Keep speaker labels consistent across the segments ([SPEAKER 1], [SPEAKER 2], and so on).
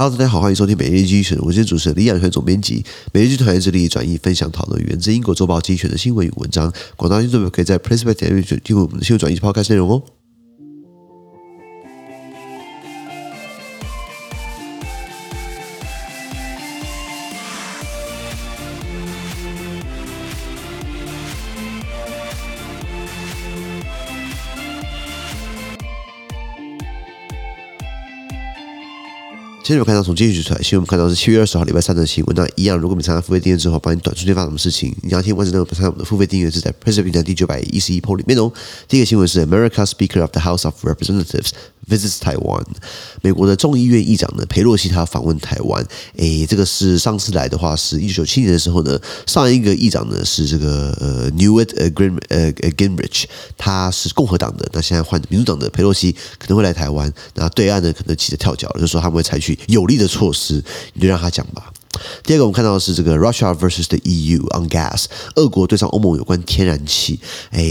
[SPEAKER 1] Hello，大家好，欢迎收听每日精选。我是主持人李养全总编辑。每日精选致力转译分享讨论源自英国周报精选的新闻与文章。广大听众朋友可以在 PressPlay 点阅我们的新闻转译抛开内容哦。今天我们看到从经济学出来，新闻我们看到是七月二十号礼拜三的新闻。那一样，如果你参加付费订阅之后，帮你短时间发生什么事情，你要听完整内容，参加我们的付费订阅是在 Pressed 平台第九百一十一铺里面哦。第一个新闻是 America Speaker of the House of Representatives visits Taiwan，美国的众议院议长呢，佩洛西他访问台湾。诶，这个是上次来的话是一九九七年的时候呢，上一个议长呢是这个呃 Newt 呃 Gin 呃 Gingrich，他是共和党的，那现在换民主党的佩洛西可能会来台湾，那对岸呢可能急着跳脚，就说他们会采取。有力的措施，你就让他讲吧。第二个，我们看到的是这个 Russia versus the EU on gas，俄国对上欧盟有关天然气。哎，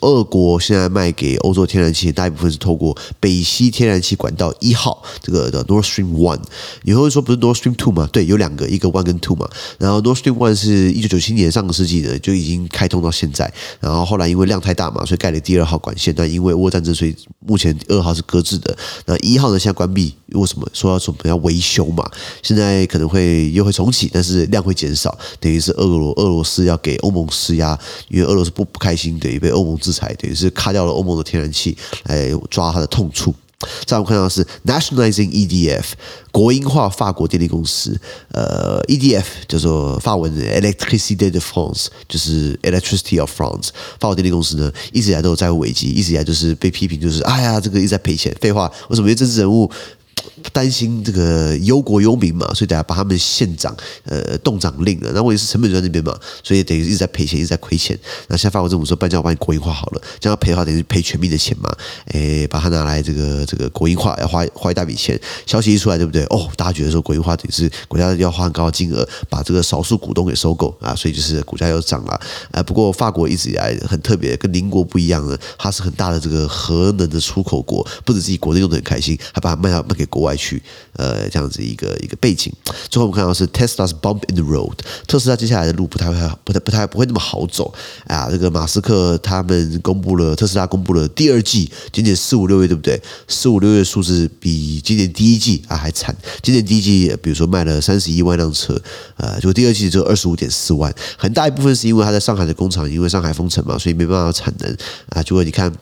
[SPEAKER 1] 俄国现在卖给欧洲天然气，大部分是透过北溪天然气管道一号，这个的 Nord Stream One。你会说不是 Nord Stream Two 吗？对，有两个，一个 One 跟 Two 嘛。然后 Nord Stream One 是一九九七年上个世纪的就已经开通到现在，然后后来因为量太大嘛，所以盖了第二号管线。但因为俄乌战争，所以目前二号是搁置的。那一号呢，现在关闭，为什么？说要准备要维修嘛，现在可能会又会重启，但是量会减少，等于是俄罗俄罗斯要给欧盟施压，因为俄罗斯不不开心，等于被欧盟制裁，等于是卡掉了欧盟的天然气，来抓它的痛处。再我们看到是 nationalizing EDF 国营化法国电力公司，呃，EDF 叫做法文的 Electricité de France，就是 Electricity of France，法国电力公司呢一直以来都有债务危机，一直以来就是被批评，就是哎呀，这个一直在赔钱。废话，为什么？因为政治人物。担心这个忧国忧民嘛，所以等下把他们县长呃冻涨令了。那我也是成本就在那边嘛，所以等于一直在赔钱，一直在亏钱。那现在法国政府说，不然我帮你国营化好了，这样赔的话等于赔全民的钱嘛。诶，把它拿来这个这个国营化，要花花一大笔钱。消息一出来，对不对？哦，大家觉得说国营化等于是国家要花很高的金额把这个少数股东给收购啊，所以就是股价又涨了。啊，不过法国一直以来很特别，跟邻国不一样的，它是很大的这个核能的出口国，不止自己国内用的很开心，还把它卖到卖给国外去。呃，这样子一个一个背景。最后我们看到是 Tesla's bump in the road，特斯拉接下来的路不太会不太不太不会那么好走啊。这个马斯克他们公布了特斯拉公布了第二季，仅仅四五六月对不对？四五六月数字比今年第一季啊还惨。今年第一季比如说卖了三十一万辆车，呃，就第二季只有二十五点四万，很大一部分是因为他在上海的工厂因为上海封城嘛，所以没办法产能啊。结果你看。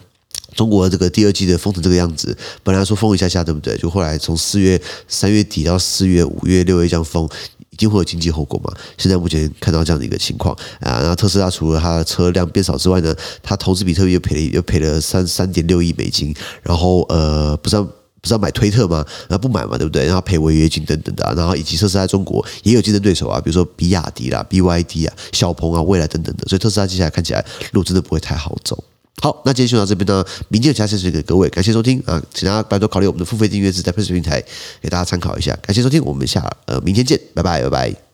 [SPEAKER 1] 中国这个第二季的封成这个样子，本来说封一下下，对不对？就后来从四月三月底到四月、五月、六月这样封，一定会有经济后果嘛？现在目前看到这样的一个情况啊，然后特斯拉除了它的车辆变少之外呢，它投资比特币又赔了又赔了三三点六亿美金，然后呃，不是要不是要买推特吗？然后不买嘛，对不对？然后赔违约金等等的，然后以及特斯拉在中国也有竞争对手啊，比如说比亚迪啦、BYD 啊、小鹏啊、蔚来等等的，所以特斯拉接下来看起来路真的不会太好走。好，那今天就到这边呢。明天有其他消息给各位，感谢收听啊，请大家拜托考虑我们的付费订阅制在 p e r s 平台给大家参考一下。感谢收听，我们下呃明天见，拜拜拜拜。